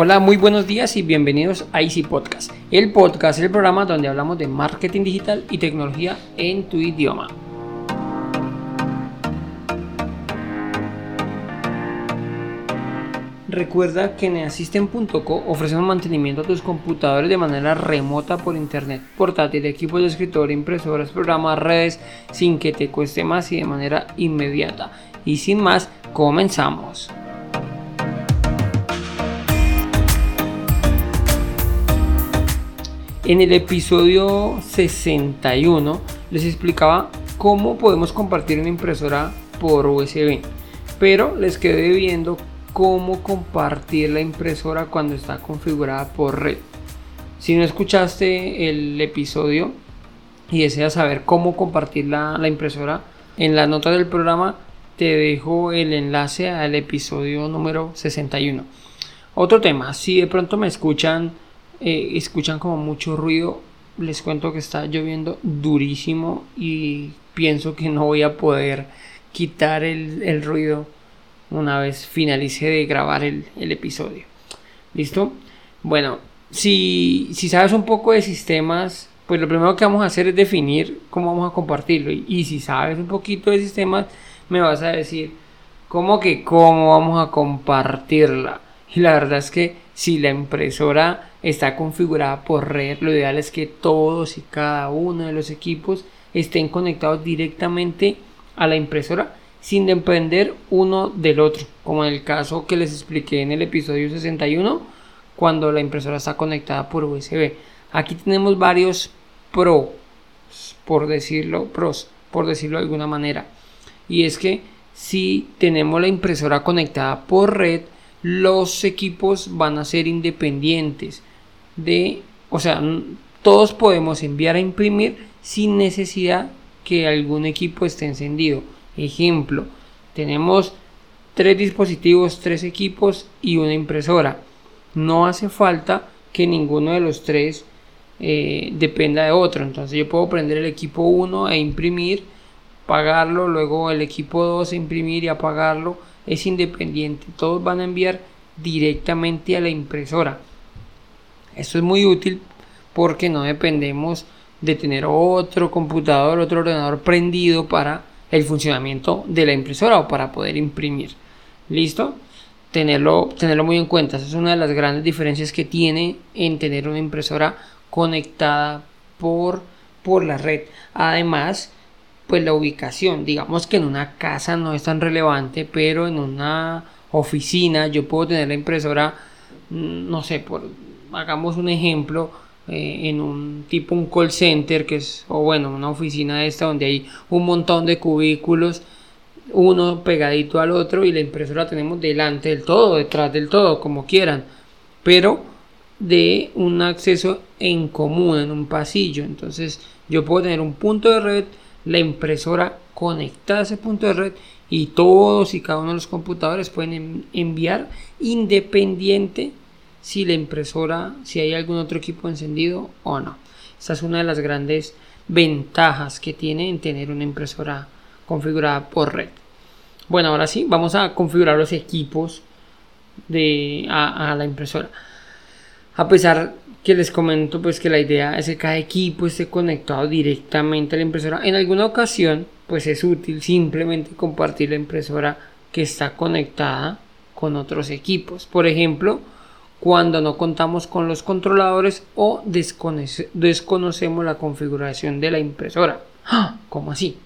Hola, muy buenos días y bienvenidos a Easy Podcast. El podcast el programa donde hablamos de marketing digital y tecnología en tu idioma. Recuerda que en Assistant.co ofrecemos mantenimiento a tus computadores de manera remota por internet, portátil, equipos de escritorio, impresoras, programas, redes, sin que te cueste más y de manera inmediata. Y sin más, comenzamos. En el episodio 61 les explicaba cómo podemos compartir una impresora por USB, pero les quedé viendo cómo compartir la impresora cuando está configurada por red. Si no escuchaste el episodio y deseas saber cómo compartir la, impresora, en la nota del programa te dejo el enlace al episodio número 61. Otro tema, si de pronto me escuchan eh, escuchan como mucho ruido. Les cuento que está lloviendo durísimo y pienso que no voy a poder quitar el, ruido una vez finalice de grabar el, episodio. ¿Listo? Bueno, si, si, sabes un poco de sistemas, pues lo primero que vamos a hacer es definir cómo vamos a compartirlo. Y, y si sabes un poquito de sistemas, me vas a decir, ¿cómo que cómo vamos a compartirla? Y la verdad es que si la impresora está configurada por red, lo ideal es que todos y cada uno de los equipos estén conectados directamente a la impresora sin depender uno del otro, como en el caso que les expliqué en el episodio 61 cuando la impresora está conectada por USB. Aquí tenemos varios pros, por decirlo, pros, por decirlo de alguna manera. Y es que si tenemos la impresora conectada por red, los equipos van a ser independientes de, o sea, todos podemos enviar a imprimir sin necesidad que algún equipo esté encendido. Ejemplo, tenemos tres dispositivos, tres equipos y una impresora. No hace falta que ninguno de los tres eh, dependa de otro. Entonces yo puedo prender el equipo 1 e imprimir, pagarlo, luego el equipo 2 e imprimir y apagarlo es independiente. Todos van a enviar directamente a la impresora. Esto es muy útil porque no dependemos de tener otro computador, otro ordenador prendido para el funcionamiento de la impresora o para poder imprimir. ¿Listo? Tenerlo, tenerlo muy en cuenta. Esa es una de las grandes diferencias que tiene en tener una impresora conectada por, por la red. Además, pues la ubicación, digamos que en una casa no es tan relevante, pero en una oficina yo puedo tener la impresora, mm, no sé, por, hagamos un ejemplo, eh, en un tipo un call center, que es, o bueno, una oficina esta donde hay un montón de cubículos, uno pegadito al otro y la impresora tenemos delante del todo, detrás del todo, como quieran, pero de un acceso en común, en un pasillo. Entonces yo puedo tener un punto de red la impresora conectada a ese punto de red y todos y cada uno de los computadores pueden enviar independiente si la impresora, si hay algún otro equipo encendido o no. Esa es una de las grandes ventajas que tiene en tener una impresora configurada por red. Bueno, ahora sí, vamos a configurar los equipos de, a, a la impresora. A pesar que les comento pues que la idea es que cada equipo esté conectado directamente a la impresora. En alguna ocasión pues es útil simplemente compartir la impresora que está conectada con otros equipos. Por ejemplo, cuando no contamos con los controladores o desconocemos la configuración de la impresora. ¡Ah! ¿Cómo así?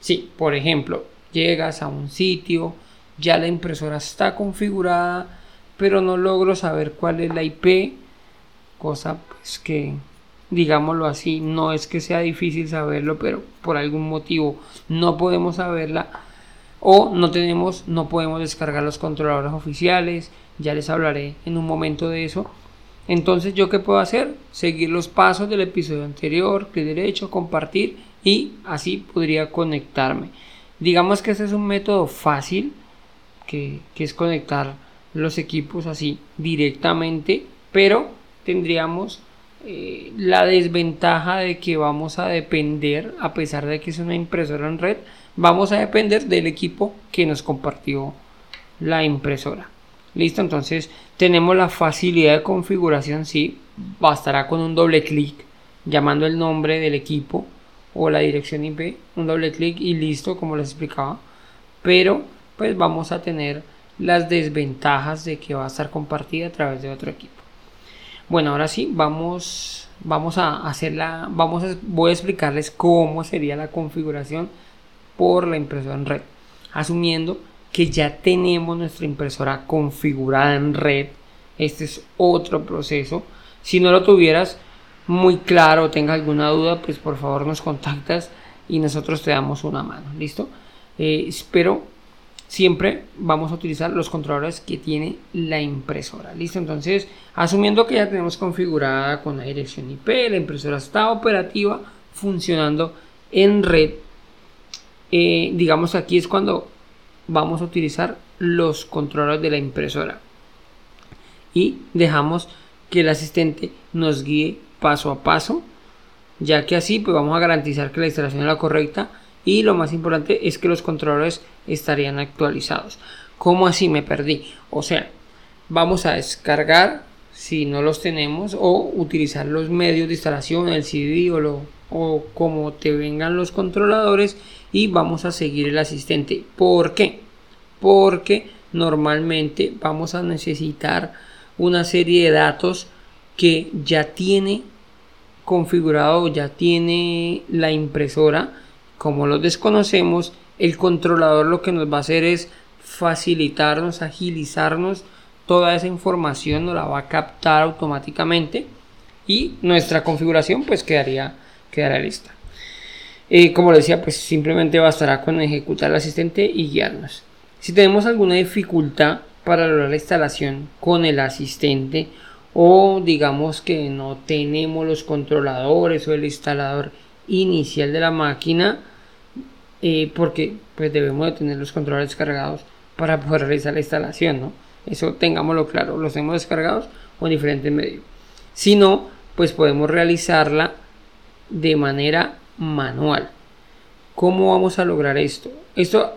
Sí, por ejemplo, llegas a un sitio, ya la impresora está configurada, pero no logro saber cuál es la IP cosa pues que digámoslo así, no es que sea difícil saberlo, pero por algún motivo no podemos saberla o no tenemos, no podemos descargar los controladores oficiales, ya les hablaré en un momento de eso. Entonces, ¿yo qué puedo hacer? Seguir los pasos del episodio anterior, clic derecho, compartir y así podría conectarme. Digamos que este es un método fácil, que, que es conectar los equipos así directamente, pero tendríamos eh, la desventaja de que vamos a depender, a pesar de que es una impresora en red, vamos a depender del equipo que nos compartió la impresora. Listo, entonces tenemos la facilidad de configuración, sí, bastará con un doble clic llamando el nombre del equipo o la dirección IP, un doble clic y listo, como les explicaba. Pero pues vamos a tener las desventajas de que va a estar compartida a través de otro equipo. Bueno, ahora sí, vamos, vamos a hacerla, vamos a, voy a explicarles cómo sería la configuración por la impresora en red, asumiendo que ya tenemos nuestra impresora configurada en red. Este es otro proceso. Si no lo tuvieras muy claro o tengas alguna duda, pues por favor nos contactas y nosotros te damos una mano. ¿Listo? Eh, espero siempre vamos a utilizar los controladores que tiene la impresora. Listo, entonces asumiendo que ya tenemos configurada con la dirección IP, la impresora está operativa, funcionando en red. Eh, digamos aquí es cuando vamos a utilizar los controladores de la impresora y dejamos que el asistente nos guíe paso a paso ya que así pues vamos a garantizar que la instalación es la correcta y lo más importante es que los controladores estarían actualizados. ¿Cómo así me perdí? O sea, vamos a descargar si no los tenemos o utilizar los medios de instalación, el CD o, lo, o como te vengan los controladores y vamos a seguir el asistente. ¿Por qué? Porque normalmente vamos a necesitar una serie de datos que ya tiene configurado, ya tiene la impresora como los desconocemos, el controlador lo que nos va a hacer es facilitarnos, agilizarnos toda esa información, nos la va a captar automáticamente y nuestra configuración pues quedaría, quedará lista. Eh, como decía, pues simplemente bastará con ejecutar el asistente y guiarnos. Si tenemos alguna dificultad para lograr la instalación con el asistente o digamos que no tenemos los controladores o el instalador inicial de la máquina, eh, porque pues debemos de tener los controles descargados para poder realizar la instalación, ¿no? Eso tengámoslo claro, los tenemos descargados o en diferentes medios. Si no, pues podemos realizarla de manera manual. ¿Cómo vamos a lograr esto? Esto,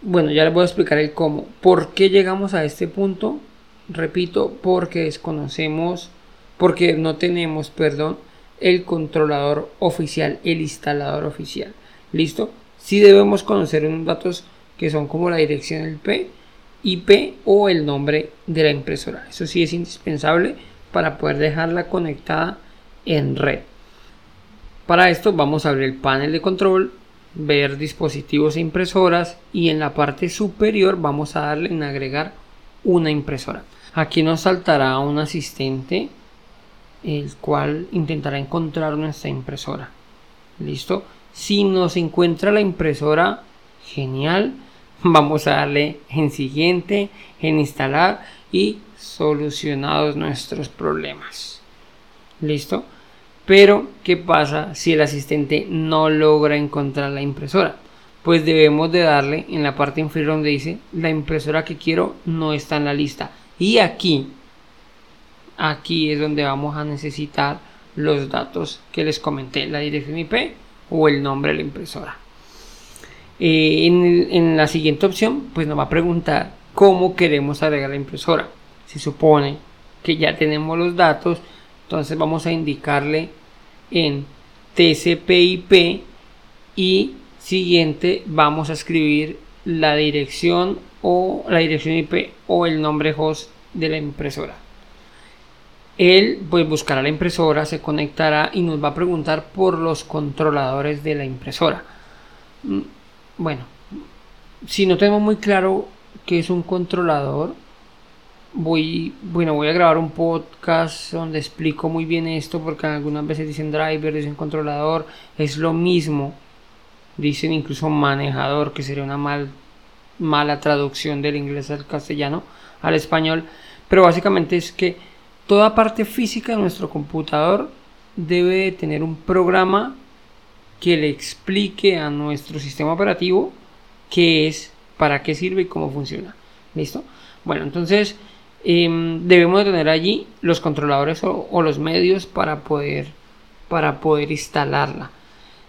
bueno, ya les voy a explicar el cómo. ¿Por qué llegamos a este punto? Repito, porque desconocemos, porque no tenemos, perdón, el controlador oficial, el instalador oficial. ¿Listo? Si debemos conocer unos datos que son como la dirección del P, IP o el nombre de la impresora. Eso sí es indispensable para poder dejarla conectada en red. Para esto vamos a abrir el panel de control, ver dispositivos e impresoras y en la parte superior vamos a darle en agregar una impresora. Aquí nos saltará un asistente el cual intentará encontrar nuestra impresora. ¿Listo? Si nos encuentra la impresora, genial. Vamos a darle en siguiente, en instalar y solucionados nuestros problemas. ¿Listo? Pero, ¿qué pasa si el asistente no logra encontrar la impresora? Pues debemos de darle en la parte inferior donde dice la impresora que quiero no está en la lista. Y aquí, aquí es donde vamos a necesitar los datos que les comenté, la dirección IP o el nombre de la impresora. Eh, en, la siguiente opción, pues nos va a preguntar cómo queremos agregar la impresora. Se supone que ya tenemos los datos, entonces vamos a indicarle en TCP/IP y siguiente vamos a escribir la dirección o la dirección IP o el nombre host de la impresora él pues buscará la impresora, se conectará y nos va a preguntar por los controladores de la impresora. Mm, bueno, si no tenemos muy claro qué es un controlador, voy, bueno, voy a grabar un podcast donde explico muy bien esto porque algunas veces dicen driver, dicen controlador, es lo mismo. Dicen incluso manejador, que sería una mal, mala traducción del inglés al castellano, al español. Pero básicamente es que Toda parte física de nuestro computador debe tener un programa que le explique a nuestro sistema operativo qué es, para qué sirve y cómo funciona. ¿Listo? Bueno, entonces em, debemos de tener allí los controladores o, o, los medios para poder, para poder instalarla.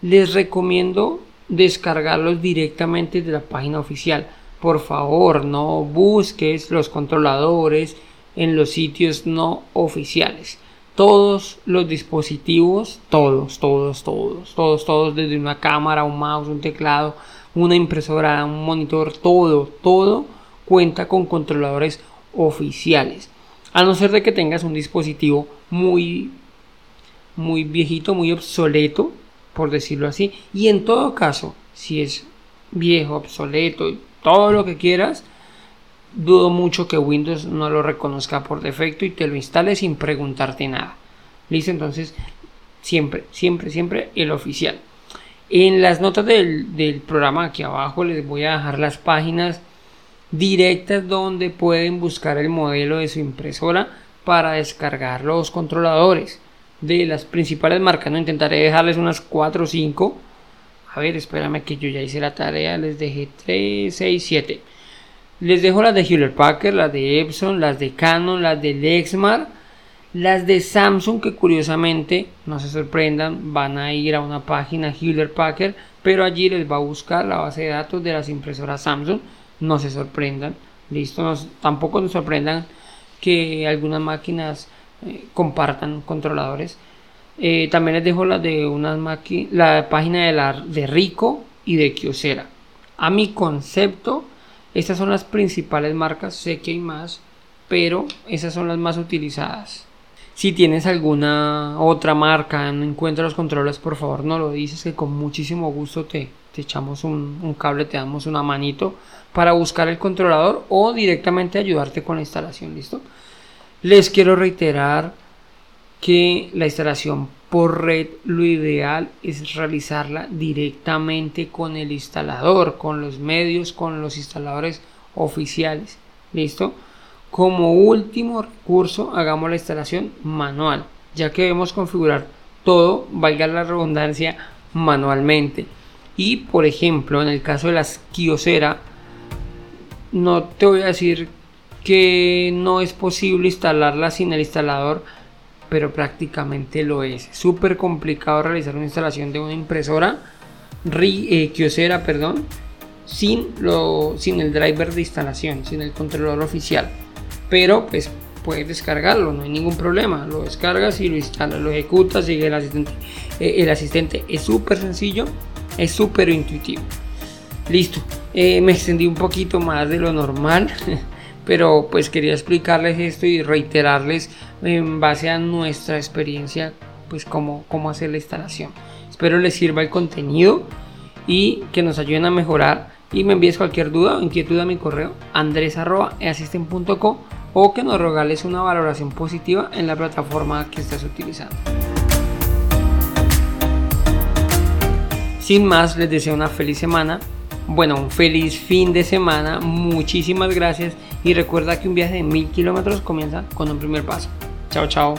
Les recomiendo descargarlos directamente de la página oficial. por favor no busques los controladores en los sitios no oficiales. Todos los dispositivos, todos, todos, todos, todos, todos, desde una cámara, un mouse, un teclado, una impresora, un monitor, todo, todo cuenta con controladores oficiales. A no ser de que tengas un dispositivo muy, muy viejito, muy obsoleto, por decirlo así. Y en todo caso, si es viejo, obsoleto, todo lo que quieras, dudo mucho que Windows no lo reconozca por defecto y te lo instale sin preguntarte nada. Listo, entonces siempre, siempre, siempre el oficial. En las notas del, del, programa aquí abajo les voy a dejar las páginas directas donde pueden buscar el modelo de su impresora para descargar los controladores de las principales marcas. No intentaré dejarles unas 4 o 5 a ver, espérame que yo ya hice la tarea. Les dejé 3, 6, 7. Les dejo las de Hewlett Packard, las de Epson, las de Canon, las de Lexmar, las de Samsung, que curiosamente, no se sorprendan, van a ir a una página Hewlett Packard, pero allí les va a buscar la base de datos de las impresoras Samsung. No se sorprendan, listo. tampoco nos sorprendan que algunas máquinas eh, compartan controladores. Eh, también les dejo la de unas la página de, la, de Rico y de Kiosera. A mi concepto, estas son las principales marcas. Sé que hay más, pero esas son las más utilizadas. Si tienes alguna otra marca, no encuentras los controles, por favor no lo dices, que con muchísimo gusto te, te echamos un, un, cable, te damos una manito para buscar el controlador o directamente ayudarte con la instalación, ¿listo? Les quiero reiterar que la instalación por red lo ideal es realizarla directamente con el instalador, con los medios, con los instaladores oficiales. ¿Listo? Como último recurso, hagamos la instalación manual, ya que debemos configurar todo, valga la redundancia, manualmente. Y por ejemplo, en el caso de las Kiosera, no te voy a decir que no es posible instalarla sin el instalador pero prácticamente lo es. Súper complicado realizar una instalación de una impresora eh, perdón, sin, lo, sin el driver de instalación, sin el controlador oficial. Pero pues puedes descargarlo, no hay ningún problema. Lo descargas y lo instalas, lo ejecutas, sigue el asistente. Eh, el asistente es súper sencillo, es súper intuitivo. Listo, eh, me extendí un poquito más de lo normal. pero pues quería explicarles esto y reiterarles en base a nuestra experiencia pues cómo, cómo hacer la instalación. Espero les sirva el contenido y que nos ayuden a mejorar y me envíes cualquier duda o inquietud a mi correo andres.easisten.com o que nos regales una valoración positiva en la plataforma que estás utilizando. Sin más, les deseo una feliz semana bueno, un feliz fin de semana. Muchísimas gracias y recuerda que un viaje de mil kilómetros comienza con un primer paso. Chao, chao.